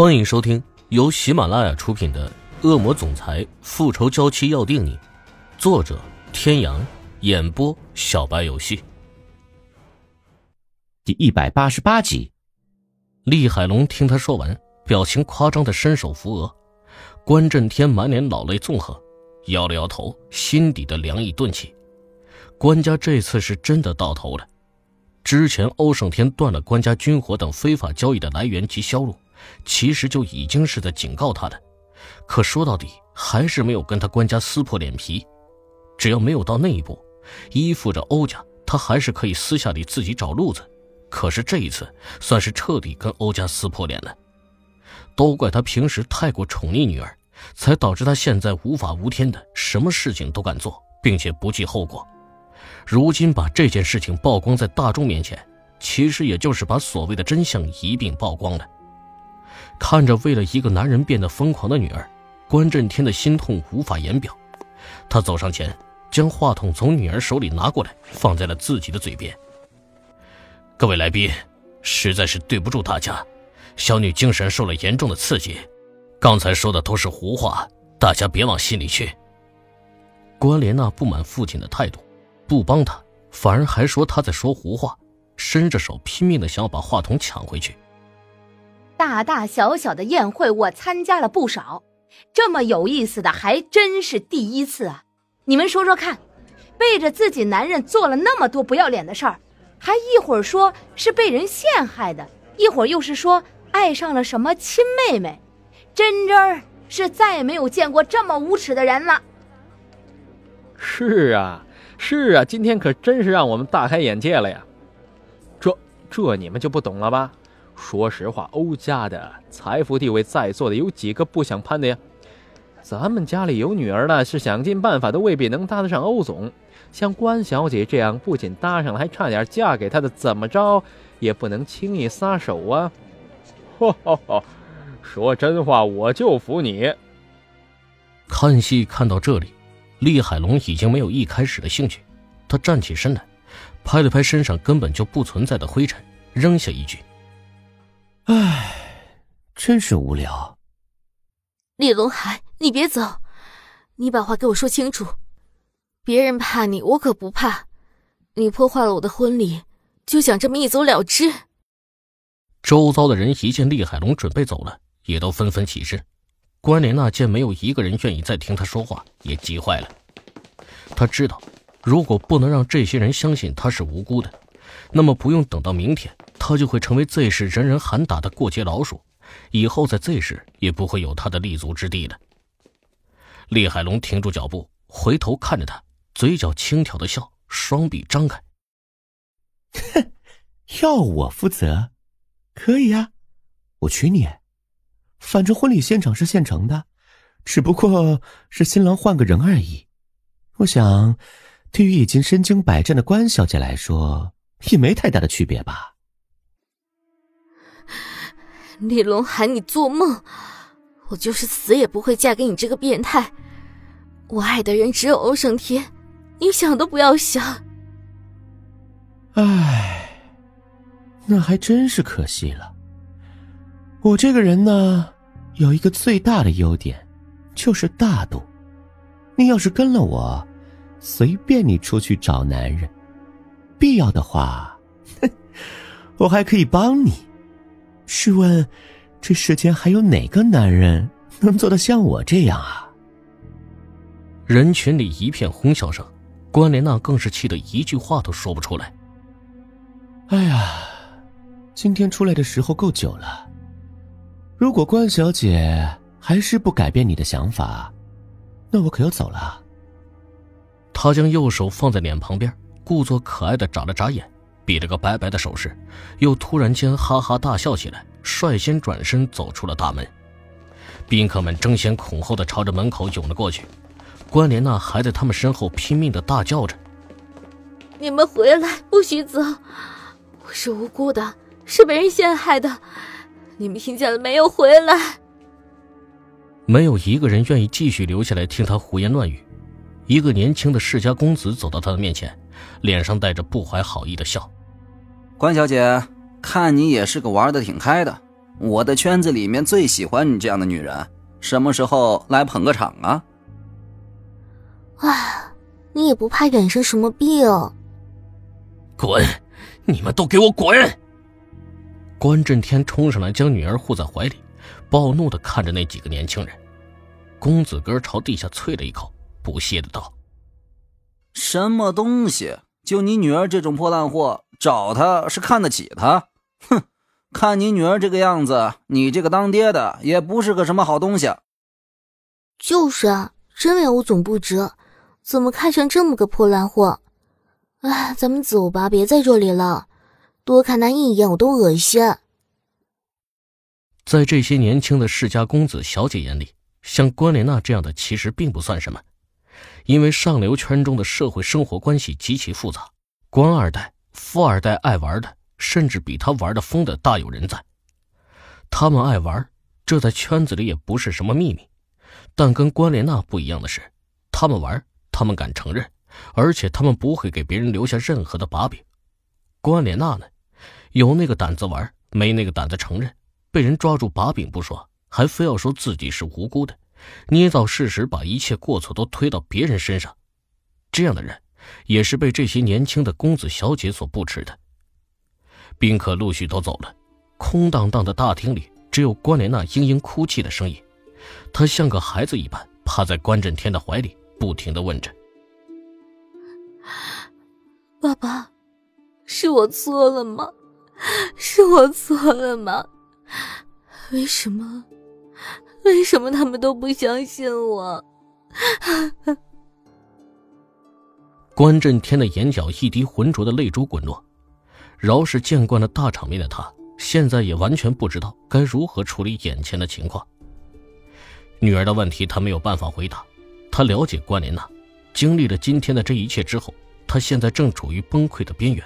欢迎收听由喜马拉雅出品的《恶魔总裁复仇娇妻要定你》，作者：天阳，演播：小白游戏。第一百八十八集，厉海龙听他说完，表情夸张的伸手扶额。关震天满脸老泪纵横，摇了摇头，心底的凉意顿起。关家这次是真的到头了。之前欧胜天断了关家军火等非法交易的来源及销路。其实就已经是在警告他的，可说到底还是没有跟他官家撕破脸皮。只要没有到那一步，依附着欧家，他还是可以私下里自己找路子。可是这一次，算是彻底跟欧家撕破脸了。都怪他平时太过宠溺女儿，才导致他现在无法无天的，什么事情都敢做，并且不计后果。如今把这件事情曝光在大众面前，其实也就是把所谓的真相一并曝光了。看着为了一个男人变得疯狂的女儿，关震天的心痛无法言表。他走上前，将话筒从女儿手里拿过来，放在了自己的嘴边。各位来宾，实在是对不住大家，小女精神受了严重的刺激，刚才说的都是胡话，大家别往心里去。关莲娜不满父亲的态度，不帮他，反而还说他在说胡话，伸着手拼命的想要把话筒抢回去。大大小小的宴会，我参加了不少，这么有意思的还真是第一次啊！你们说说看，背着自己男人做了那么多不要脸的事儿，还一会儿说是被人陷害的，一会儿又是说爱上了什么亲妹妹，真真儿是再也没有见过这么无耻的人了。是啊，是啊，今天可真是让我们大开眼界了呀！这这你们就不懂了吧？说实话，欧家的财富地位，在座的有几个不想攀的呀？咱们家里有女儿了，是想尽办法都未必能搭得上欧总。像关小姐这样，不仅搭上了，还差点嫁给他的，怎么着也不能轻易撒手啊！哈哈哈，说真话，我就服你。看戏看到这里，厉海龙已经没有一开始的兴趣。他站起身来，拍了拍身上根本就不存在的灰尘，扔下一句。唉，真是无聊。李龙海，你别走，你把话给我说清楚。别人怕你，我可不怕。你破坏了我的婚礼，就想这么一走了之？周遭的人一见厉海龙准备走了，也都纷纷起身。关莲娜见没有一个人愿意再听他说话，也急坏了。他知道，如果不能让这些人相信他是无辜的，那么不用等到明天。他就会成为 Z 市人人喊打的过街老鼠，以后在 Z 市也不会有他的立足之地了。厉海龙停住脚步，回头看着他，嘴角轻佻的笑，双臂张开。哼，要我负责，可以呀，我娶你。反正婚礼现场是现成的，只不过是新郎换个人而已。我想，对于已经身经百战的关小姐来说，也没太大的区别吧。李龙海，你做梦！我就是死也不会嫁给你这个变态。我爱的人只有欧胜天，你想都不要想。唉，那还真是可惜了。我这个人呢，有一个最大的优点，就是大度。你要是跟了我，随便你出去找男人，必要的话，我还可以帮你。试问，这世间还有哪个男人能做得像我这样啊？人群里一片哄笑声，关莲娜更是气得一句话都说不出来。哎呀，今天出来的时候够久了。如果关小姐还是不改变你的想法，那我可要走了。他将右手放在脸旁边，故作可爱的眨了眨眼。比了个拜拜的手势，又突然间哈哈大笑起来，率先转身走出了大门。宾客们争先恐后的朝着门口涌了过去，关莲娜还在他们身后拼命的大叫着：“你们回来，不许走！我是无辜的，是被人陷害的，你们听见了没有？回来！”没有一个人愿意继续留下来听他胡言乱语。一个年轻的世家公子走到他的面前，脸上带着不怀好意的笑。关小姐，看你也是个玩的挺开的，我的圈子里面最喜欢你这样的女人，什么时候来捧个场啊？啊，你也不怕染上什么病？滚！你们都给我滚！关震天冲上来，将女儿护在怀里，暴怒的看着那几个年轻人。公子哥朝地下啐了一口，不屑的道：“什么东西？就你女儿这种破烂货，找他是看得起他？哼！看你女儿这个样子，你这个当爹的也不是个什么好东西。”就是啊，真为我总不值，怎么看上这么个破烂货？哎，咱们走吧，别在这里了。多看他一眼，我都恶心。在这些年轻的世家公子小姐眼里，像关莲娜这样的其实并不算什么，因为上流圈中的社会生活关系极其复杂，官二代、富二代爱玩的，甚至比他玩的疯的大有人在。他们爱玩，这在圈子里也不是什么秘密。但跟关莲娜不一样的是，他们玩，他们敢承认，而且他们不会给别人留下任何的把柄。关莲娜呢，有那个胆子玩，没那个胆子承认，被人抓住把柄不说，还非要说自己是无辜的，捏造事实，把一切过错都推到别人身上。这样的人，也是被这些年轻的公子小姐所不齿的。宾客陆续都走了，空荡荡的大厅里只有关莲娜嘤嘤哭泣的声音，她像个孩子一般趴在关震天的怀里，不停的问着：“爸爸。”是我错了吗？是我错了吗？为什么？为什么他们都不相信我？关震天的眼角一滴浑浊的泪珠滚落，饶是见惯了大场面的他，现在也完全不知道该如何处理眼前的情况。女儿的问题，他没有办法回答。他了解关莲娜，经历了今天的这一切之后，他现在正处于崩溃的边缘。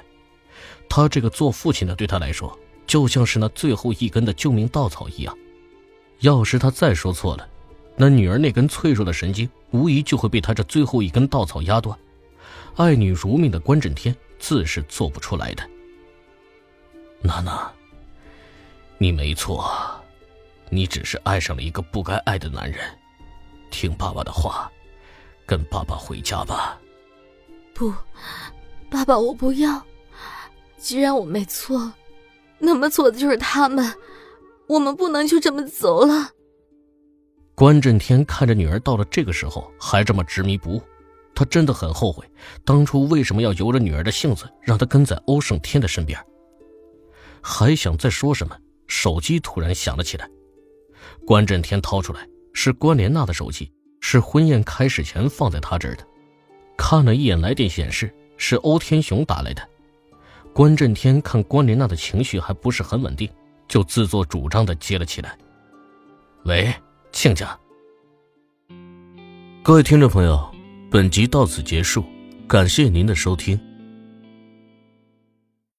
他这个做父亲的，对他来说就像是那最后一根的救命稻草一样。要是他再说错了，那女儿那根脆弱的神经，无疑就会被他这最后一根稻草压断。爱女如命的关震天自是做不出来的。娜娜，你没错，你只是爱上了一个不该爱的男人。听爸爸的话，跟爸爸回家吧。不，爸爸，我不要。既然我没错，那么错的就是他们。我们不能就这么走了。关震天看着女儿到了这个时候还这么执迷不悟，他真的很后悔当初为什么要由着女儿的性子让她跟在欧胜天的身边。还想再说什么，手机突然响了起来。关震天掏出来，是关莲娜的手机，是婚宴开始前放在他这儿的。看了一眼来电显示，是欧天雄打来的。关震天看关莲娜的情绪还不是很稳定，就自作主张的接了起来。喂，亲家。各位听众朋友，本集到此结束，感谢您的收听。